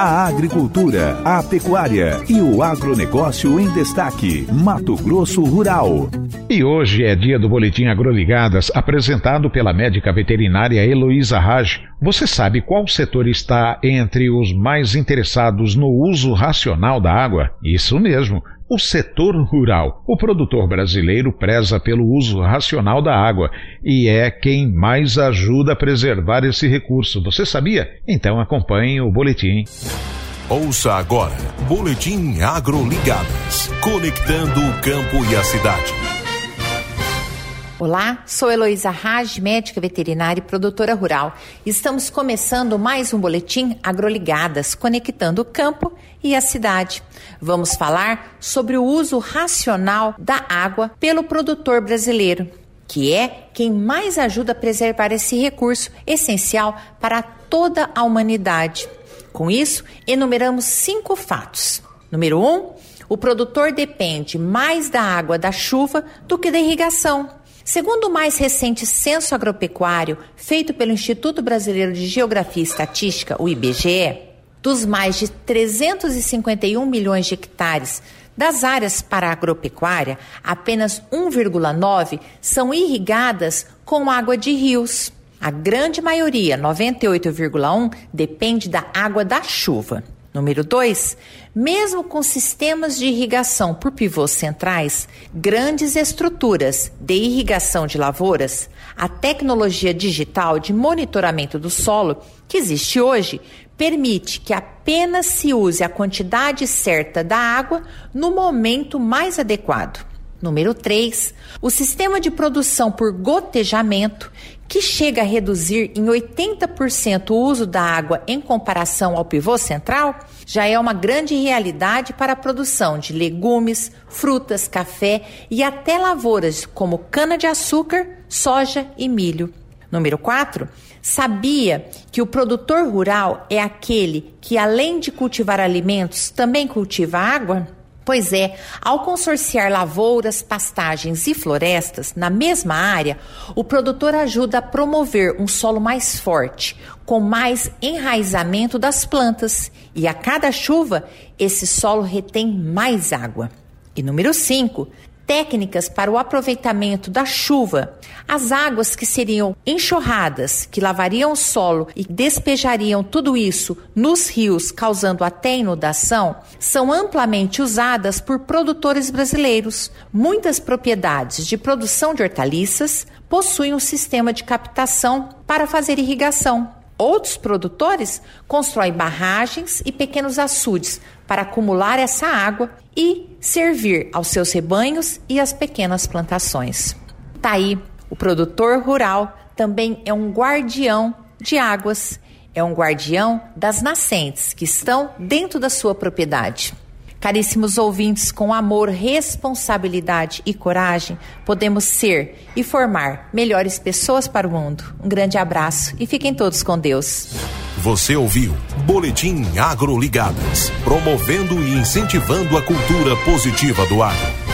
A agricultura, a pecuária e o agronegócio em destaque. Mato Grosso Rural. E hoje é dia do Boletim Agroligadas, apresentado pela médica veterinária Heloísa Raj. Você sabe qual setor está entre os mais interessados no uso racional da água? Isso mesmo o setor rural. O produtor brasileiro preza pelo uso racional da água e é quem mais ajuda a preservar esse recurso. Você sabia? Então acompanhe o boletim. Ouça agora, Boletim Agroligadas, conectando o campo e a cidade. Olá, sou Heloísa Raj, médica veterinária e produtora rural. Estamos começando mais um boletim Agroligadas, conectando o campo e a cidade. Vamos falar sobre o uso racional da água pelo produtor brasileiro, que é quem mais ajuda a preservar esse recurso essencial para toda a humanidade. Com isso, enumeramos cinco fatos. Número um, o produtor depende mais da água da chuva do que da irrigação. Segundo o mais recente censo agropecuário feito pelo Instituto Brasileiro de Geografia e Estatística, o IBGE, dos mais de 351 milhões de hectares das áreas para agropecuária, apenas 1,9 são irrigadas com água de rios. A grande maioria, 98,1, depende da água da chuva. Número 2. Mesmo com sistemas de irrigação por pivôs centrais, grandes estruturas de irrigação de lavouras, a tecnologia digital de monitoramento do solo que existe hoje permite que apenas se use a quantidade certa da água no momento mais adequado. Número 3. O sistema de produção por gotejamento, que chega a reduzir em 80% o uso da água em comparação ao pivô central, já é uma grande realidade para a produção de legumes, frutas, café e até lavouras como cana-de-açúcar, soja e milho. Número 4. Sabia que o produtor rural é aquele que, além de cultivar alimentos, também cultiva água? Pois é, ao consorciar lavouras, pastagens e florestas na mesma área, o produtor ajuda a promover um solo mais forte, com mais enraizamento das plantas, e a cada chuva, esse solo retém mais água. E número 5, técnicas para o aproveitamento da chuva. As águas que seriam enxurradas, que lavariam o solo e despejariam tudo isso nos rios, causando até inundação, são amplamente usadas por produtores brasileiros. Muitas propriedades de produção de hortaliças possuem um sistema de captação para fazer irrigação. Outros produtores constroem barragens e pequenos açudes para acumular essa água e servir aos seus rebanhos e às pequenas plantações. Tá aí, o produtor rural também é um guardião de águas, é um guardião das nascentes que estão dentro da sua propriedade. Caríssimos ouvintes, com amor, responsabilidade e coragem, podemos ser e formar melhores pessoas para o mundo. Um grande abraço e fiquem todos com Deus. Você ouviu Boletim Agroligadas, promovendo e incentivando a cultura positiva do agro.